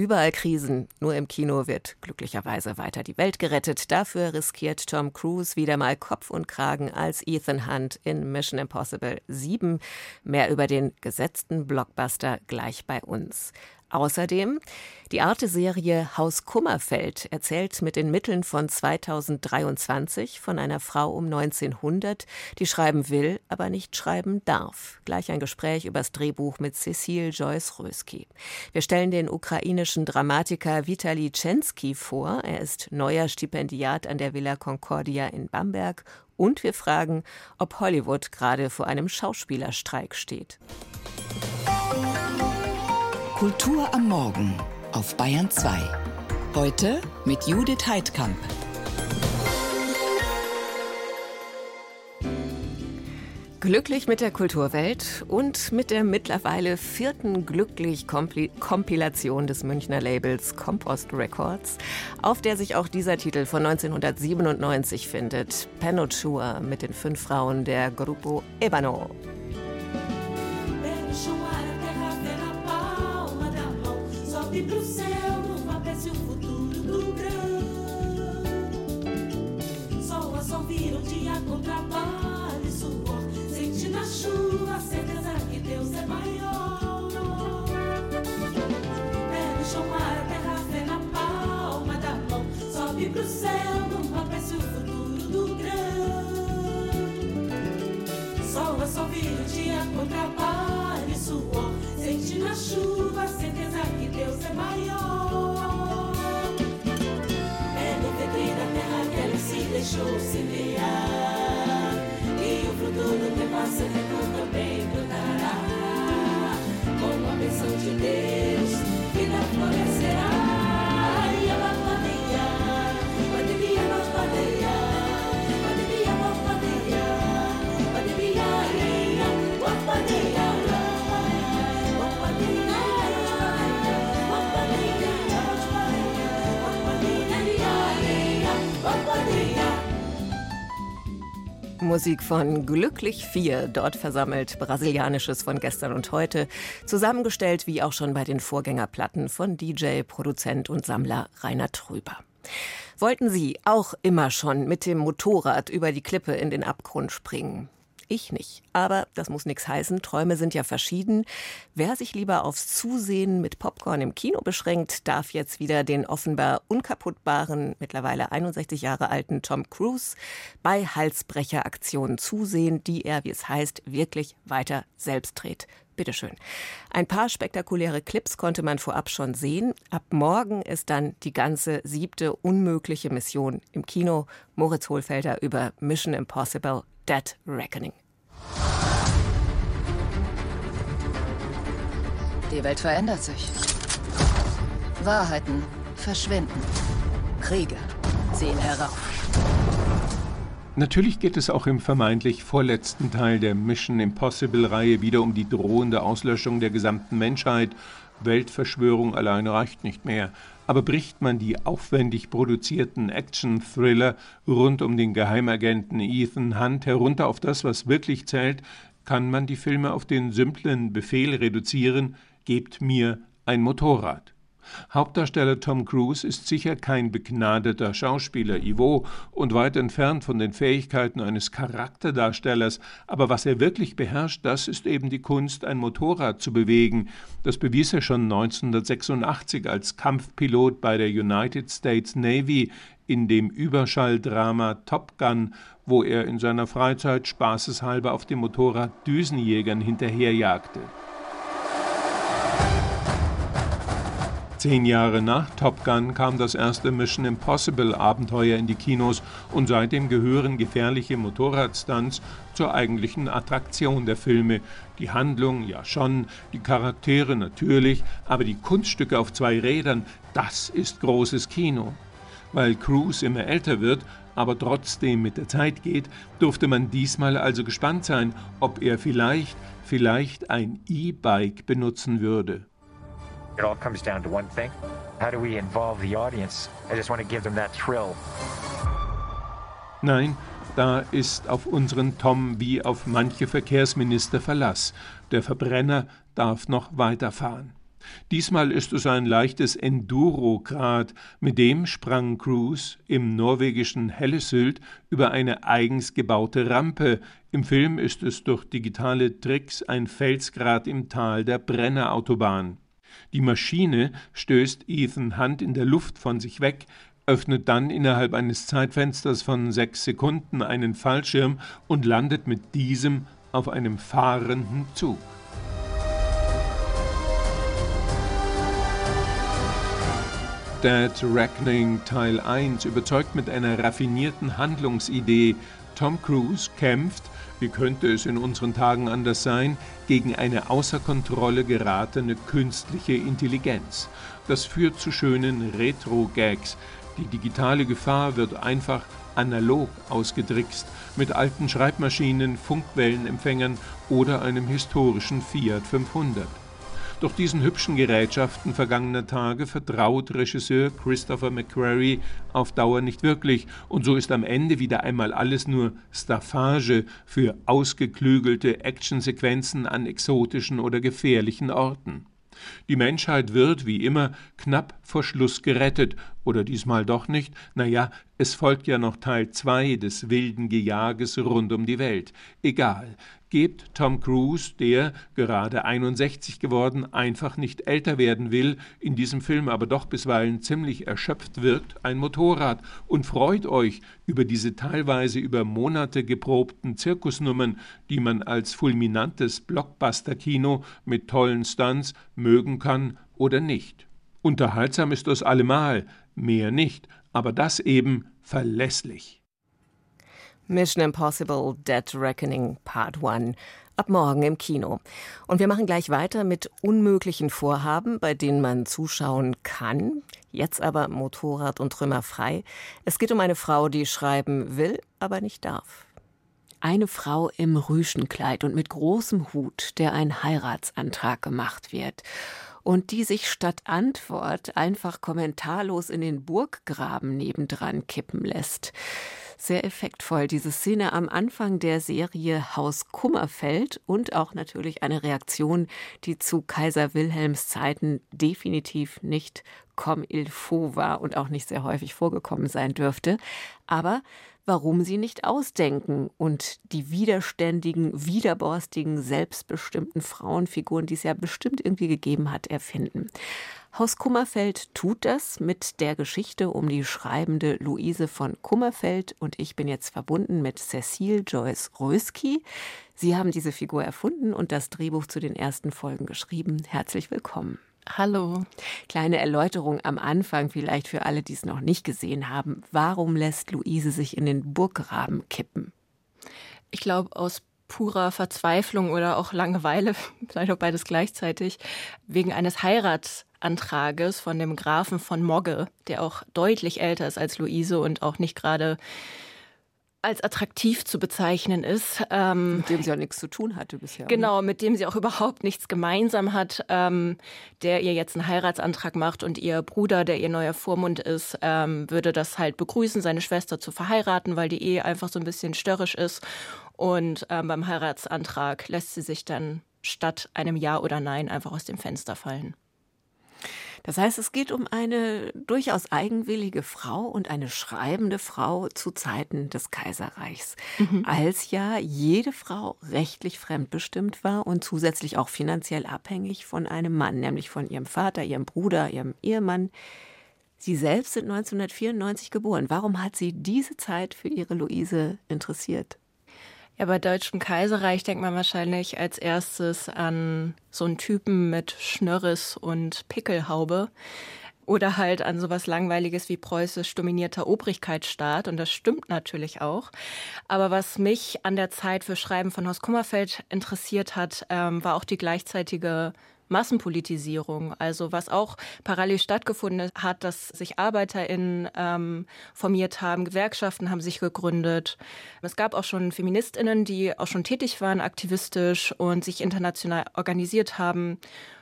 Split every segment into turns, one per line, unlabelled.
Überall Krisen, nur im Kino wird glücklicherweise weiter die Welt gerettet. Dafür riskiert Tom Cruise wieder mal Kopf und Kragen als Ethan Hunt in Mission Impossible 7. Mehr über den gesetzten Blockbuster gleich bei uns. Außerdem die Arte-Serie Haus Kummerfeld erzählt mit den Mitteln von 2023 von einer Frau um 1900, die schreiben will, aber nicht schreiben darf. Gleich ein Gespräch übers Drehbuch mit Cecile Joyce Röski. Wir stellen den ukrainischen Dramatiker Vitali Tschenski vor. Er ist neuer Stipendiat an der Villa Concordia in Bamberg. Und wir fragen, ob Hollywood gerade vor einem Schauspielerstreik steht.
Kultur am Morgen auf Bayern 2. Heute mit Judith Heidkamp.
Glücklich mit der Kulturwelt und mit der mittlerweile vierten Glücklich-Kompilation des Münchner Labels Compost Records, auf der sich auch dieser Titel von 1997 findet. Penochua mit den fünf Frauen der Grupo Ebano. Com trabalho e suor. Sente na chuva a certeza que Deus é maior. Pé no chão, mar, a terra, fé na palma da mão. Sobe pro céu numa peça o futuro do grão. Sol a sol vira o dia com trabalho e suor. Sente na chuva a certeza que Deus é maior. É no ventre da terra que ele se deixou semear. I'll Musik von Glücklich 4, dort versammelt Brasilianisches von gestern und heute, zusammengestellt wie auch schon bei den Vorgängerplatten von DJ, Produzent und Sammler Rainer Trüber. Wollten Sie auch immer schon mit dem Motorrad über die Klippe in den Abgrund springen? Ich nicht. Aber das muss nichts heißen. Träume sind ja verschieden. Wer sich lieber aufs Zusehen mit Popcorn im Kino beschränkt, darf jetzt wieder den offenbar unkaputtbaren, mittlerweile 61 Jahre alten Tom Cruise bei Halsbrecheraktionen zusehen, die er, wie es heißt, wirklich weiter selbst dreht. Bitteschön. Ein paar spektakuläre Clips konnte man vorab schon sehen. Ab morgen ist dann die ganze siebte unmögliche Mission im Kino. Moritz Hohlfelder über Mission Impossible Dead Reckoning.
Die Welt verändert sich. Wahrheiten verschwinden. Kriege ziehen herauf.
Natürlich geht es auch im vermeintlich vorletzten Teil der Mission Impossible-Reihe wieder um die drohende Auslöschung der gesamten Menschheit. Weltverschwörung allein reicht nicht mehr aber bricht man die aufwendig produzierten Action-Thriller rund um den Geheimagenten Ethan Hunt herunter auf das, was wirklich zählt, kann man die Filme auf den simplen Befehl reduzieren, gebt mir ein Motorrad. Hauptdarsteller Tom Cruise ist sicher kein begnadeter Schauspieler Ivo und weit entfernt von den Fähigkeiten eines Charakterdarstellers, aber was er wirklich beherrscht, das ist eben die Kunst, ein Motorrad zu bewegen. Das bewies er schon 1986 als Kampfpilot bei der United States Navy in dem Überschalldrama Top Gun, wo er in seiner Freizeit spaßeshalber auf dem Motorrad Düsenjägern hinterherjagte. Zehn Jahre nach Top Gun kam das erste Mission Impossible Abenteuer in die Kinos und seitdem gehören gefährliche Motorradstunts zur eigentlichen Attraktion der Filme. Die Handlung ja schon, die Charaktere natürlich, aber die Kunststücke auf zwei Rädern, das ist großes Kino. Weil Cruise immer älter wird, aber trotzdem mit der Zeit geht, durfte man diesmal also gespannt sein, ob er vielleicht, vielleicht ein E-Bike benutzen würde. It all comes down to one thing. How do we involve the audience? I just want to give them that thrill. Nein, da ist auf unseren Tom wie auf manche Verkehrsminister Verlass. Der Verbrenner darf noch weiterfahren. Diesmal ist es ein leichtes Enduro-Grad, mit dem sprang Cruise im norwegischen Hellesylt über eine eigens gebaute Rampe. Im Film ist es durch digitale Tricks ein Felsgrat im Tal der Brennerautobahn. Die Maschine stößt Ethan Hunt in der Luft von sich weg, öffnet dann innerhalb eines Zeitfensters von sechs Sekunden einen Fallschirm und landet mit diesem auf einem fahrenden Zug. Dead Reckoning Teil 1 überzeugt mit einer raffinierten Handlungsidee. Tom Cruise kämpft, wie könnte es in unseren Tagen anders sein, gegen eine außer Kontrolle geratene künstliche Intelligenz. Das führt zu schönen Retro-Gags. Die digitale Gefahr wird einfach analog ausgedrickst mit alten Schreibmaschinen, Funkwellenempfängern oder einem historischen Fiat 500. Doch diesen hübschen Gerätschaften vergangener Tage vertraut Regisseur Christopher McQuarrie auf Dauer nicht wirklich, und so ist am Ende wieder einmal alles nur Staffage für ausgeklügelte Actionsequenzen an exotischen oder gefährlichen Orten. Die Menschheit wird, wie immer, knapp vor Schluss gerettet, oder diesmal doch nicht, na ja, es folgt ja noch Teil 2 des wilden Gejages rund um die Welt. Egal, gebt Tom Cruise, der, gerade 61 geworden, einfach nicht älter werden will, in diesem Film aber doch bisweilen ziemlich erschöpft wirkt, ein Motorrad und freut euch über diese teilweise über Monate geprobten Zirkusnummern, die man als fulminantes Blockbuster-Kino mit tollen Stunts mögen kann oder nicht. Unterhaltsam ist das allemal, mehr nicht, aber das eben verlässlich.
Mission Impossible Dead Reckoning Part 1 ab morgen im Kino. Und wir machen gleich weiter mit unmöglichen Vorhaben, bei denen man zuschauen kann. Jetzt aber Motorrad und Trümmer frei. Es geht um eine Frau, die schreiben will, aber nicht darf. Eine Frau im Rüschenkleid und mit großem Hut, der ein Heiratsantrag gemacht wird und die sich statt Antwort einfach kommentarlos in den Burggraben nebendran kippen lässt sehr effektvoll, diese Szene am Anfang der Serie Haus Kummerfeld und auch natürlich eine Reaktion, die zu Kaiser Wilhelms Zeiten definitiv nicht comme il faut war und auch nicht sehr häufig vorgekommen sein dürfte. Aber warum sie nicht ausdenken und die widerständigen, widerborstigen, selbstbestimmten Frauenfiguren, die es ja bestimmt irgendwie gegeben hat, erfinden. Haus Kummerfeld tut das mit der Geschichte um die schreibende Luise von Kummerfeld und ich bin jetzt verbunden mit Cecile Joyce Röski. Sie haben diese Figur erfunden und das Drehbuch zu den ersten Folgen geschrieben. Herzlich willkommen.
Hallo.
Kleine Erläuterung am Anfang vielleicht für alle, die es noch nicht gesehen haben. Warum lässt Luise sich in den Burggraben kippen?
Ich glaube, aus purer Verzweiflung oder auch Langeweile, vielleicht auch beides gleichzeitig, wegen eines Heiratsantrages von dem Grafen von Mogge, der auch deutlich älter ist als Luise und auch nicht gerade als attraktiv zu bezeichnen ist.
Ähm, mit dem sie auch nichts zu tun hatte bisher.
Genau, mit dem sie auch überhaupt nichts gemeinsam hat, ähm, der ihr jetzt einen Heiratsantrag macht und ihr Bruder, der ihr neuer Vormund ist, ähm, würde das halt begrüßen, seine Schwester zu verheiraten, weil die Ehe einfach so ein bisschen störrisch ist. Und ähm, beim Heiratsantrag lässt sie sich dann statt einem Ja oder Nein einfach aus dem Fenster fallen.
Das heißt, es geht um eine durchaus eigenwillige Frau und eine schreibende Frau zu Zeiten des Kaiserreichs, mhm. als ja jede Frau rechtlich fremdbestimmt war und zusätzlich auch finanziell abhängig von einem Mann, nämlich von ihrem Vater, ihrem Bruder, ihrem Ehemann. Sie selbst sind 1994 geboren. Warum hat sie diese Zeit für ihre Luise interessiert?
Ja, bei Deutschem Kaiserreich denkt man wahrscheinlich als erstes an so einen Typen mit Schnörres und Pickelhaube. Oder halt an sowas Langweiliges wie preußisch dominierter Obrigkeitsstaat. Und das stimmt natürlich auch. Aber was mich an der Zeit für Schreiben von Horst Kummerfeld interessiert hat, ähm, war auch die gleichzeitige Massenpolitisierung. Also was auch parallel stattgefunden hat, dass sich ArbeiterInnen ähm, formiert haben, Gewerkschaften haben sich gegründet. Es gab auch schon FeministInnen, die auch schon tätig waren, aktivistisch und sich international organisiert haben.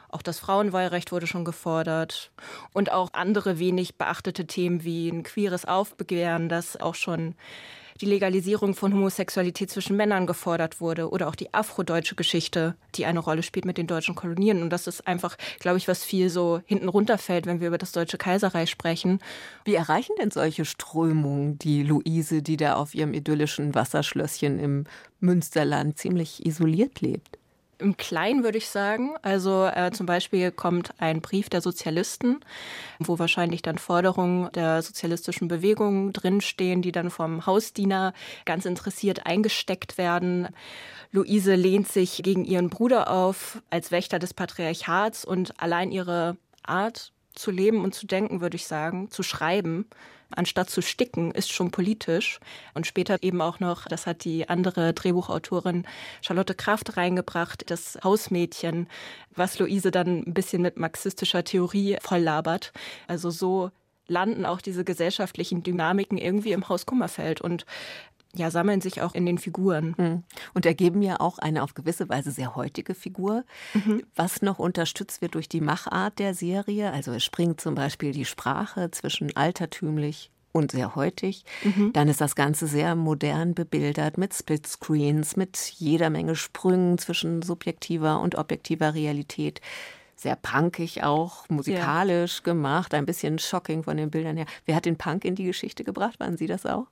Auch das Frauenwahlrecht wurde schon gefordert. Und auch andere wenig beachtete Themen wie ein queeres Aufbegehren, das auch schon die Legalisierung von Homosexualität zwischen Männern gefordert wurde oder auch die afrodeutsche Geschichte, die eine Rolle spielt mit den deutschen Kolonien. Und das ist einfach, glaube ich, was viel so hinten runterfällt, wenn wir über das Deutsche Kaiserreich sprechen.
Wie erreichen denn solche Strömungen die Luise, die da auf ihrem idyllischen Wasserschlösschen im Münsterland ziemlich isoliert lebt?
Im Kleinen würde ich sagen. Also äh, zum Beispiel kommt ein Brief der Sozialisten, wo wahrscheinlich dann Forderungen der sozialistischen Bewegung drinstehen, die dann vom Hausdiener ganz interessiert eingesteckt werden. Luise lehnt sich gegen ihren Bruder auf als Wächter des Patriarchats und allein ihre Art zu leben und zu denken, würde ich sagen, zu schreiben, anstatt zu sticken, ist schon politisch. Und später eben auch noch, das hat die andere Drehbuchautorin Charlotte Kraft reingebracht, das Hausmädchen, was Luise dann ein bisschen mit marxistischer Theorie volllabert. Also so landen auch diese gesellschaftlichen Dynamiken irgendwie im Haus Kummerfeld. Und ja, sammeln sich auch in den Figuren.
Hm. Und ergeben ja auch eine auf gewisse Weise sehr heutige Figur, mhm. was noch unterstützt wird durch die Machart der Serie. Also es springt zum Beispiel die Sprache zwischen altertümlich und sehr heutig. Mhm. Dann ist das Ganze sehr modern bebildert mit Splitscreens, mit jeder Menge Sprüngen zwischen subjektiver und objektiver Realität sehr punkig auch, musikalisch ja. gemacht, ein bisschen shocking von den Bildern her. Wer hat den Punk in die Geschichte gebracht? Waren Sie das auch?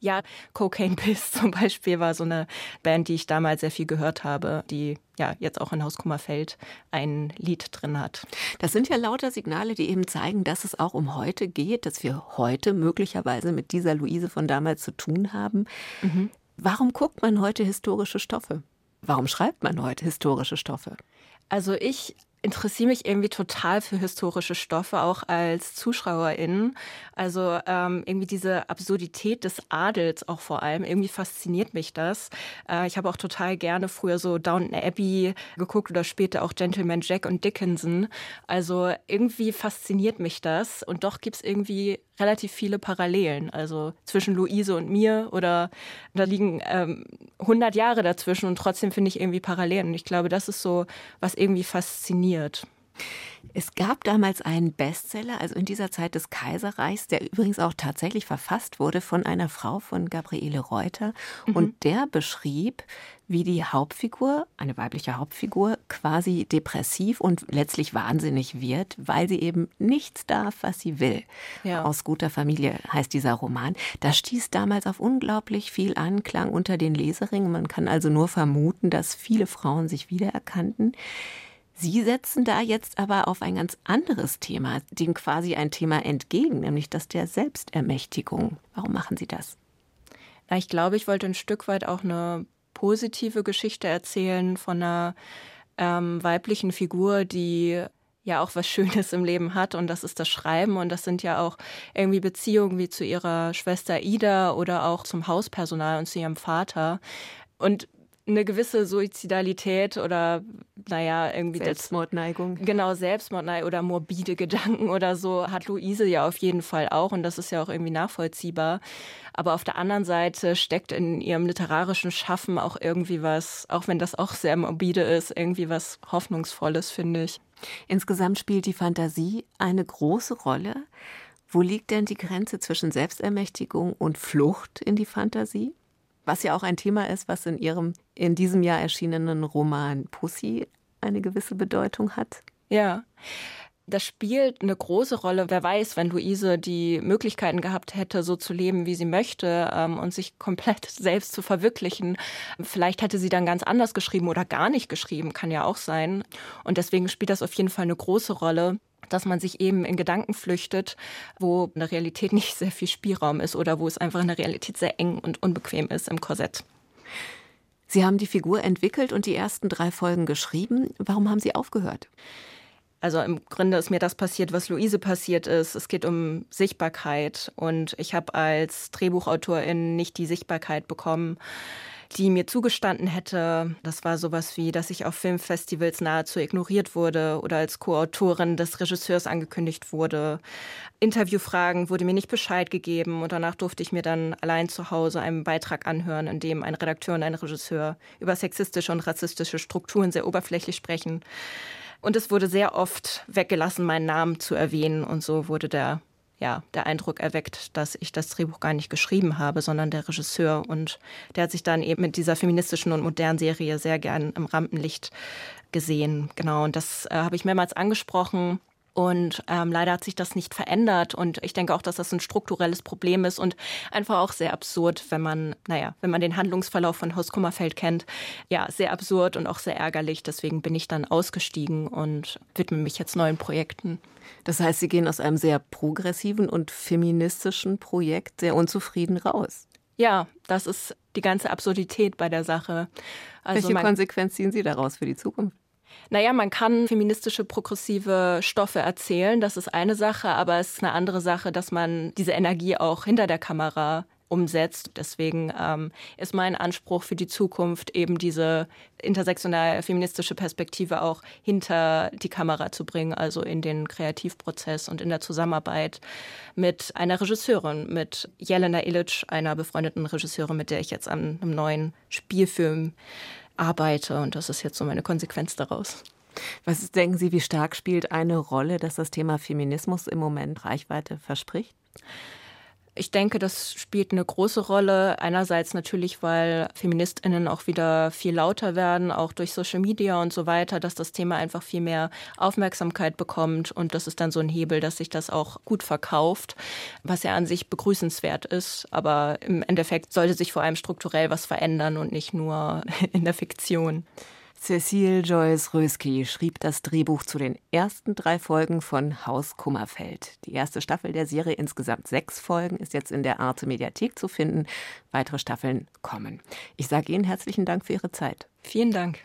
Ja, Cocaine Piss zum Beispiel war so eine Band, die ich damals sehr viel gehört habe, die ja jetzt auch in Hauskummerfeld ein Lied drin hat.
Das sind ja lauter Signale, die eben zeigen, dass es auch um heute geht, dass wir heute möglicherweise mit dieser Luise von damals zu tun haben. Mhm. Warum guckt man heute historische Stoffe? Warum schreibt man heute historische Stoffe?
Also ich interessiere mich irgendwie total für historische Stoffe, auch als Zuschauerin. Also ähm, irgendwie diese Absurdität des Adels auch vor allem, irgendwie fasziniert mich das. Äh, ich habe auch total gerne früher so Downton Abbey geguckt oder später auch Gentleman Jack und Dickinson. Also irgendwie fasziniert mich das und doch gibt es irgendwie relativ viele Parallelen. Also zwischen Luise und mir oder da liegen ähm, 100 Jahre dazwischen und trotzdem finde ich irgendwie Parallelen. Und ich glaube, das ist so, was irgendwie fasziniert.
Es gab damals einen Bestseller, also in dieser Zeit des Kaiserreichs, der übrigens auch tatsächlich verfasst wurde von einer Frau von Gabriele Reuter. Mhm. Und der beschrieb, wie die Hauptfigur, eine weibliche Hauptfigur, quasi depressiv und letztlich wahnsinnig wird, weil sie eben nichts darf, was sie will. Ja. Aus guter Familie heißt dieser Roman. Das stieß damals auf unglaublich viel Anklang unter den Leseringen. Man kann also nur vermuten, dass viele Frauen sich wiedererkannten. Sie setzen da jetzt aber auf ein ganz anderes Thema, dem quasi ein Thema entgegen, nämlich das der Selbstermächtigung. Warum machen Sie das?
Na, ich glaube, ich wollte ein Stück weit auch eine positive Geschichte erzählen von einer ähm, weiblichen Figur, die ja auch was Schönes im Leben hat und das ist das Schreiben und das sind ja auch irgendwie Beziehungen wie zu ihrer Schwester Ida oder auch zum Hauspersonal und zu ihrem Vater. Und eine gewisse Suizidalität oder naja, irgendwie
Selbstmordneigung.
Das, genau, Selbstmordneigung oder morbide Gedanken oder so hat Luise ja auf jeden Fall auch und das ist ja auch irgendwie nachvollziehbar. Aber auf der anderen Seite steckt in ihrem literarischen Schaffen auch irgendwie was, auch wenn das auch sehr morbide ist, irgendwie was Hoffnungsvolles, finde ich.
Insgesamt spielt die Fantasie eine große Rolle. Wo liegt denn die Grenze zwischen Selbstermächtigung und Flucht in die Fantasie? Was ja auch ein Thema ist, was in ihrem in diesem Jahr erschienenen Roman Pussy eine gewisse Bedeutung hat.
Ja. Das spielt eine große Rolle. Wer weiß, wenn Luise die Möglichkeiten gehabt hätte, so zu leben, wie sie möchte ähm, und sich komplett selbst zu verwirklichen, vielleicht hätte sie dann ganz anders geschrieben oder gar nicht geschrieben, kann ja auch sein. Und deswegen spielt das auf jeden Fall eine große Rolle dass man sich eben in Gedanken flüchtet, wo in der Realität nicht sehr viel Spielraum ist oder wo es einfach in der Realität sehr eng und unbequem ist im Korsett.
Sie haben die Figur entwickelt und die ersten drei Folgen geschrieben. Warum haben Sie aufgehört?
Also im Grunde ist mir das passiert, was Luise passiert ist. Es geht um Sichtbarkeit und ich habe als Drehbuchautorin nicht die Sichtbarkeit bekommen, die mir zugestanden hätte. Das war sowas wie, dass ich auf Filmfestivals nahezu ignoriert wurde oder als Co-Autorin des Regisseurs angekündigt wurde. Interviewfragen wurde mir nicht Bescheid gegeben und danach durfte ich mir dann allein zu Hause einen Beitrag anhören, in dem ein Redakteur und ein Regisseur über sexistische und rassistische Strukturen sehr oberflächlich sprechen. Und es wurde sehr oft weggelassen, meinen Namen zu erwähnen und so wurde der ja, der Eindruck erweckt, dass ich das Drehbuch gar nicht geschrieben habe, sondern der Regisseur. Und der hat sich dann eben mit dieser feministischen und modernen Serie sehr gern im Rampenlicht gesehen. Genau, und das äh, habe ich mehrmals angesprochen. Und ähm, leider hat sich das nicht verändert. Und ich denke auch, dass das ein strukturelles Problem ist und einfach auch sehr absurd, wenn man, naja, wenn man den Handlungsverlauf von Haus Kummerfeld kennt. Ja, sehr absurd und auch sehr ärgerlich. Deswegen bin ich dann ausgestiegen und widme mich jetzt neuen Projekten.
Das heißt, Sie gehen aus einem sehr progressiven und feministischen Projekt sehr unzufrieden raus.
Ja, das ist die ganze Absurdität bei der Sache.
Also Welche Konsequenz ziehen Sie daraus für die Zukunft?
Naja, man kann feministische, progressive Stoffe erzählen, das ist eine Sache, aber es ist eine andere Sache, dass man diese Energie auch hinter der Kamera umsetzt. Deswegen ähm, ist mein Anspruch für die Zukunft eben diese intersektional feministische Perspektive auch hinter die Kamera zu bringen, also in den Kreativprozess und in der Zusammenarbeit mit einer Regisseurin, mit Jelena Ilic, einer befreundeten Regisseurin, mit der ich jetzt an einem neuen Spielfilm arbeite. Und das ist jetzt so meine Konsequenz daraus.
Was denken Sie, wie stark spielt eine Rolle, dass das Thema Feminismus im Moment Reichweite verspricht?
Ich denke, das spielt eine große Rolle. Einerseits natürlich, weil Feministinnen auch wieder viel lauter werden, auch durch Social Media und so weiter, dass das Thema einfach viel mehr Aufmerksamkeit bekommt und das ist dann so ein Hebel, dass sich das auch gut verkauft, was ja an sich begrüßenswert ist. Aber im Endeffekt sollte sich vor allem strukturell was verändern und nicht nur in der Fiktion.
Cecile Joyce Röski schrieb das Drehbuch zu den ersten drei Folgen von Haus Kummerfeld. Die erste Staffel der Serie, insgesamt sechs Folgen, ist jetzt in der Arte Mediathek zu finden. Weitere Staffeln kommen. Ich sage Ihnen herzlichen Dank für Ihre Zeit.
Vielen Dank.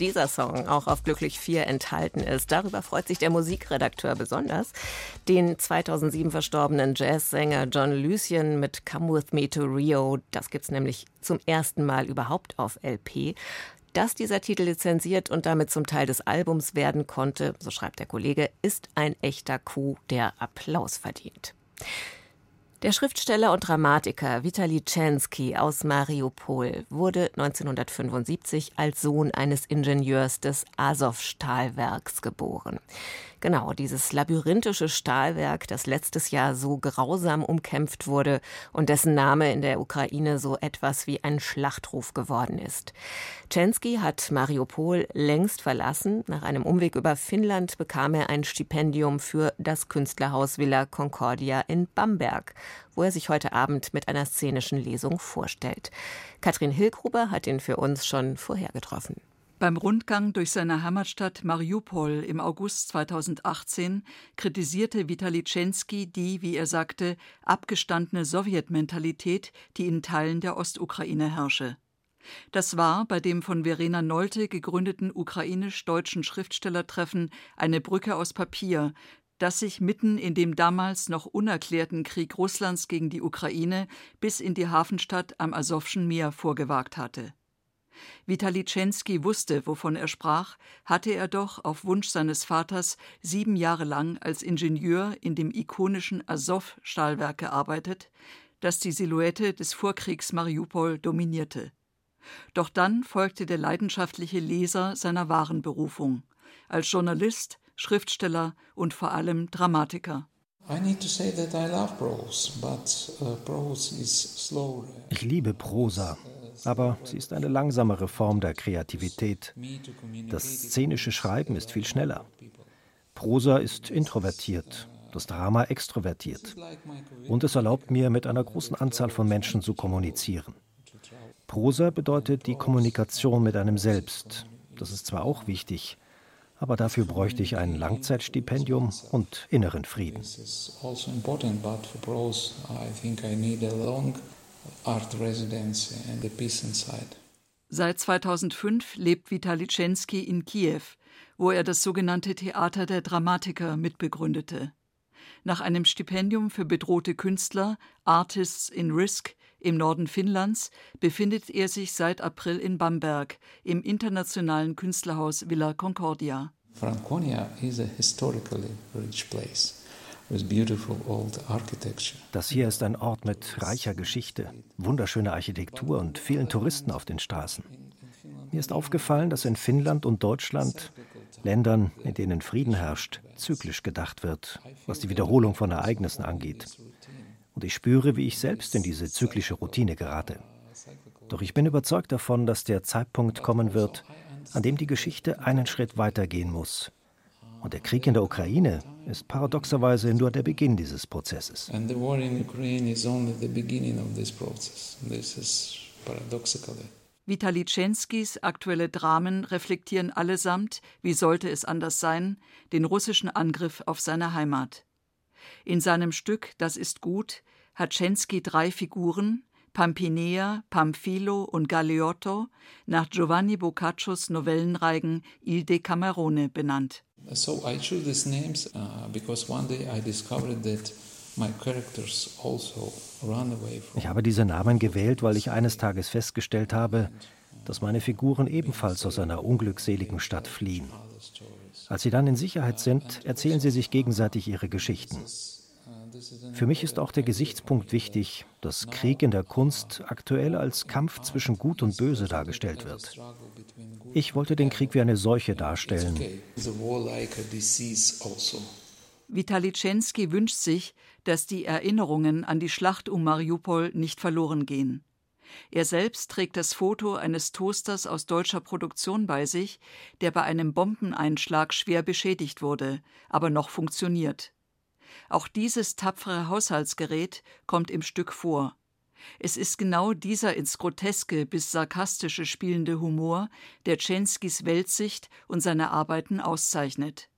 Dieser Song auch auf Glücklich 4 enthalten ist, darüber freut sich der Musikredakteur besonders. Den 2007 verstorbenen Jazzsänger John Lucien mit Come With Me to Rio, das gibt's nämlich zum ersten Mal überhaupt auf LP. Dass dieser Titel lizenziert und damit zum Teil des Albums werden konnte, so schreibt der Kollege, ist ein echter Coup, der Applaus verdient. Der Schriftsteller und Dramatiker Vitali Tschensky aus Mariupol wurde 1975 als Sohn eines Ingenieurs des Azov-Stahlwerks geboren. Genau, dieses labyrinthische Stahlwerk, das letztes Jahr so grausam umkämpft wurde und dessen Name in der Ukraine so etwas wie ein Schlachtruf geworden ist. Tschensky hat Mariupol längst verlassen. Nach einem Umweg über Finnland bekam er ein Stipendium für das Künstlerhaus Villa Concordia in Bamberg, wo er sich heute Abend mit einer szenischen Lesung vorstellt. Katrin Hilgruber hat ihn für uns schon vorher getroffen.
Beim Rundgang durch seine Heimatstadt Mariupol im August 2018 kritisierte Vitali Tschenski die, wie er sagte, abgestandene Sowjetmentalität, die in Teilen der Ostukraine herrsche. Das war bei dem von Verena Nolte gegründeten ukrainisch-deutschen Schriftstellertreffen eine Brücke aus Papier, das sich mitten in dem damals noch unerklärten Krieg Russlands gegen die Ukraine bis in die Hafenstadt am Asowschen Meer vorgewagt hatte. Vitali Tschenski wusste, wovon er sprach, hatte er doch auf Wunsch seines Vaters sieben Jahre lang als Ingenieur in dem ikonischen Asow-Stahlwerk gearbeitet, das die Silhouette des Vorkriegs Mariupol dominierte. Doch dann folgte der leidenschaftliche Leser seiner wahren Berufung als Journalist, Schriftsteller und vor allem Dramatiker.
Uh,
ich liebe Prosa, aber sie ist eine langsamere Form der Kreativität. Das szenische Schreiben ist viel schneller. Prosa ist introvertiert, das Drama extrovertiert. Und es erlaubt mir, mit einer großen Anzahl von Menschen zu kommunizieren. Prosa bedeutet die Kommunikation mit einem selbst. Das ist zwar auch wichtig, aber dafür bräuchte ich ein Langzeitstipendium und inneren Frieden.
Inside. Seit 2005 lebt Vitali Tschenski in Kiew, wo er das sogenannte Theater der Dramatiker mitbegründete. Nach einem Stipendium für bedrohte Künstler, Artists in Risk, im Norden Finnlands, befindet er sich seit April in Bamberg, im internationalen Künstlerhaus Villa Concordia. Franconia is a historically
rich place. Das hier ist ein Ort mit reicher Geschichte, wunderschöner Architektur und vielen Touristen auf den Straßen. Mir ist aufgefallen, dass in Finnland und Deutschland, Ländern, in denen Frieden herrscht, zyklisch gedacht wird, was die Wiederholung von Ereignissen angeht. Und ich spüre, wie ich selbst in diese zyklische Routine gerate. Doch ich bin überzeugt davon, dass der Zeitpunkt kommen wird, an dem die Geschichte einen Schritt weitergehen muss und der Krieg in der Ukraine ist paradoxerweise nur der Beginn dieses Prozesses.
Vitali Tschenskis aktuelle Dramen reflektieren allesamt, wie sollte es anders sein, den russischen Angriff auf seine Heimat. In seinem Stück Das ist gut hat Tschenski drei Figuren, Pampinea, Pamphilo und Galeotto, nach Giovanni Boccaccios Novellenreigen Il Decamerone benannt. So I choose these names uh, because one day I discovered that
also ich habe diese Namen gewählt, weil ich eines Tages festgestellt habe, dass meine Figuren ebenfalls aus einer unglückseligen Stadt fliehen. Als sie dann in Sicherheit sind, erzählen sie sich gegenseitig ihre Geschichten. Für mich ist auch der Gesichtspunkt wichtig, dass Krieg in der Kunst aktuell als Kampf zwischen Gut und Böse dargestellt wird. Ich wollte den Krieg wie eine Seuche darstellen.
Vitali Tschenski wünscht sich, dass die Erinnerungen an die Schlacht um Mariupol nicht verloren gehen. Er selbst trägt das Foto eines Toasters aus deutscher Produktion bei sich, der bei einem Bombeneinschlag schwer beschädigt wurde, aber noch funktioniert. Auch dieses tapfere Haushaltsgerät kommt im Stück vor. Es ist genau dieser ins Groteske bis Sarkastische spielende Humor, der Tschenskis Weltsicht und seine Arbeiten auszeichnet.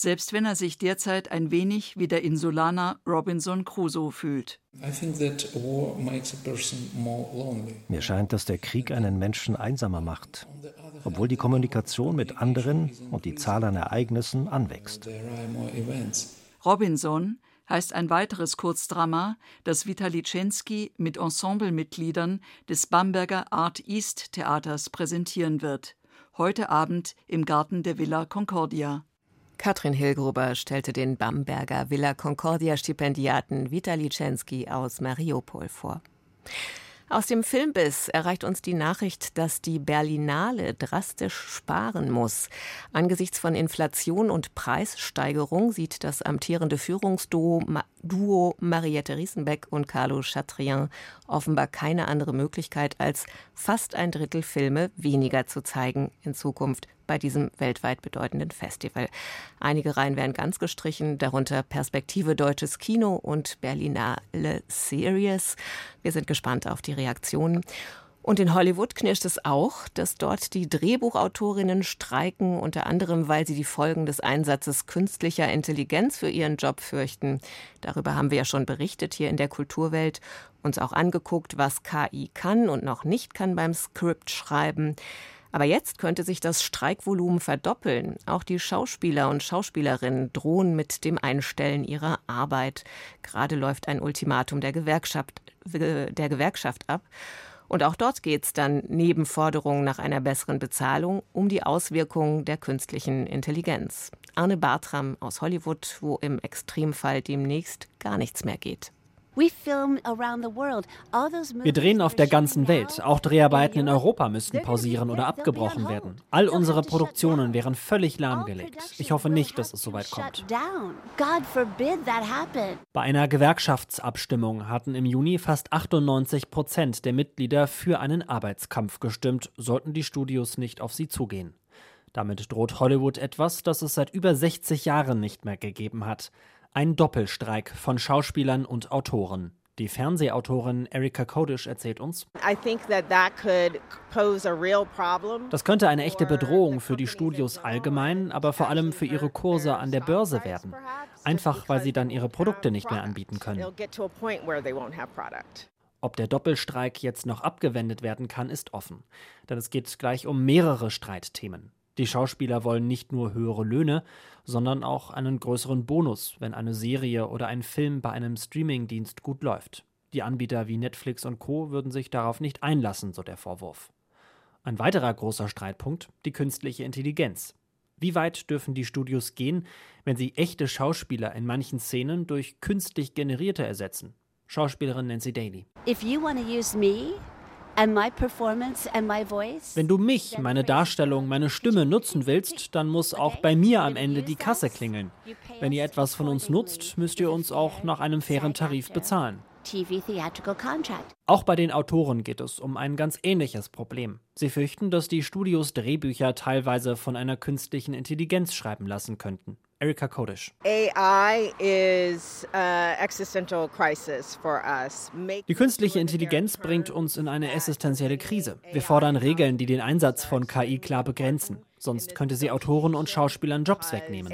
selbst wenn er sich derzeit ein wenig wie der Insulaner Robinson Crusoe fühlt.
Mir scheint, dass der Krieg einen Menschen einsamer macht, obwohl die Kommunikation mit anderen und die Zahl an Ereignissen anwächst.
Robinson heißt ein weiteres Kurzdrama, das Vitali Tschenski mit Ensemblemitgliedern des Bamberger Art East Theaters präsentieren wird. Heute Abend im Garten der Villa Concordia.
Katrin Hilgruber stellte den Bamberger Villa Concordia Stipendiaten Vitali Tschenski aus Mariupol vor. Aus dem Filmbiss erreicht uns die Nachricht, dass die Berlinale drastisch sparen muss. Angesichts von Inflation und Preissteigerung sieht das amtierende Führungsduo Duo Mariette Riesenbeck und Carlo Chatrian offenbar keine andere Möglichkeit, als fast ein Drittel Filme weniger zu zeigen in Zukunft bei diesem weltweit bedeutenden Festival. Einige Reihen werden ganz gestrichen, darunter Perspektive Deutsches Kino und Berlinale Series. Wir sind gespannt auf die Reaktionen. Und in Hollywood knirscht es auch, dass dort die Drehbuchautorinnen streiken, unter anderem, weil sie die Folgen des Einsatzes künstlicher Intelligenz für ihren Job fürchten. Darüber haben wir ja schon berichtet hier in der Kulturwelt, uns auch angeguckt, was KI kann und noch nicht kann beim Skript schreiben. Aber jetzt könnte sich das Streikvolumen verdoppeln. Auch die Schauspieler und Schauspielerinnen drohen mit dem Einstellen ihrer Arbeit. Gerade läuft ein Ultimatum der Gewerkschaft, der Gewerkschaft ab. Und auch dort geht es dann neben Forderungen nach einer besseren Bezahlung um die Auswirkungen der künstlichen Intelligenz. Arne Bartram aus Hollywood, wo im Extremfall demnächst gar nichts mehr geht.
Wir drehen auf der ganzen Welt. Auch Dreharbeiten in Europa müssten pausieren oder abgebrochen werden. All unsere Produktionen wären völlig lahmgelegt. Ich hoffe nicht, dass es soweit kommt. Bei einer Gewerkschaftsabstimmung hatten im Juni fast 98 Prozent der Mitglieder für einen Arbeitskampf gestimmt, sollten die Studios nicht auf sie zugehen. Damit droht Hollywood etwas, das es seit über 60 Jahren nicht mehr gegeben hat. Ein Doppelstreik von Schauspielern und Autoren. Die Fernsehautorin Erika Kodisch erzählt uns. Das könnte eine echte Bedrohung für die Studios allgemein, aber vor allem für ihre Kurse an der Börse werden. Einfach weil sie dann ihre Produkte nicht mehr anbieten können. Ob der Doppelstreik jetzt noch abgewendet werden kann, ist offen. Denn es geht gleich um mehrere Streitthemen. Die Schauspieler wollen nicht nur höhere Löhne, sondern auch einen größeren Bonus, wenn eine Serie oder ein Film bei einem Streamingdienst gut läuft. Die Anbieter wie Netflix und Co würden sich darauf nicht einlassen, so der Vorwurf. Ein weiterer großer Streitpunkt, die künstliche Intelligenz. Wie weit dürfen die Studios gehen, wenn sie echte Schauspieler in manchen Szenen durch künstlich generierte ersetzen? Schauspielerin Nancy Daly. If you want to use me wenn du mich, meine Darstellung, meine Stimme nutzen willst, dann muss auch bei mir am Ende die Kasse klingeln. Wenn ihr etwas von uns nutzt, müsst ihr uns auch nach einem fairen Tarif bezahlen. Auch bei den Autoren geht es um ein ganz ähnliches Problem. Sie fürchten, dass die Studios Drehbücher teilweise von einer künstlichen Intelligenz schreiben lassen könnten. Erika Kodisch. Die künstliche Intelligenz bringt uns in eine existenzielle Krise. Wir fordern Regeln, die den Einsatz von KI klar begrenzen. Sonst könnte sie Autoren und Schauspielern Jobs wegnehmen.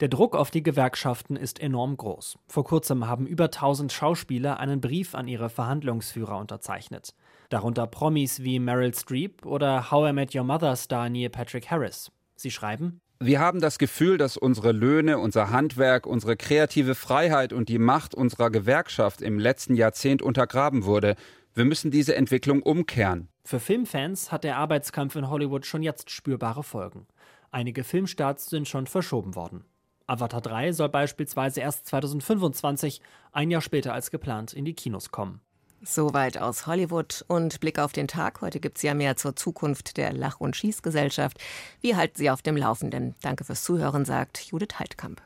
Der Druck auf die Gewerkschaften ist enorm groß. Vor kurzem haben über 1000 Schauspieler einen Brief an ihre Verhandlungsführer unterzeichnet. Darunter Promis wie Meryl Streep oder How I Met Your Mother Star Neil Patrick Harris. Sie schreiben,
wir haben das Gefühl, dass unsere Löhne, unser Handwerk, unsere kreative Freiheit und die Macht unserer Gewerkschaft im letzten Jahrzehnt untergraben wurde. Wir müssen diese Entwicklung umkehren.
Für Filmfans hat der Arbeitskampf in Hollywood schon jetzt spürbare Folgen. Einige Filmstarts sind schon verschoben worden. Avatar 3 soll beispielsweise erst 2025, ein Jahr später als geplant, in die Kinos kommen.
Soweit aus Hollywood und Blick auf den Tag. Heute gibt es ja mehr zur Zukunft der Lach- und Schießgesellschaft. Wir halten Sie auf dem Laufenden. Danke fürs Zuhören, sagt Judith Heidkamp.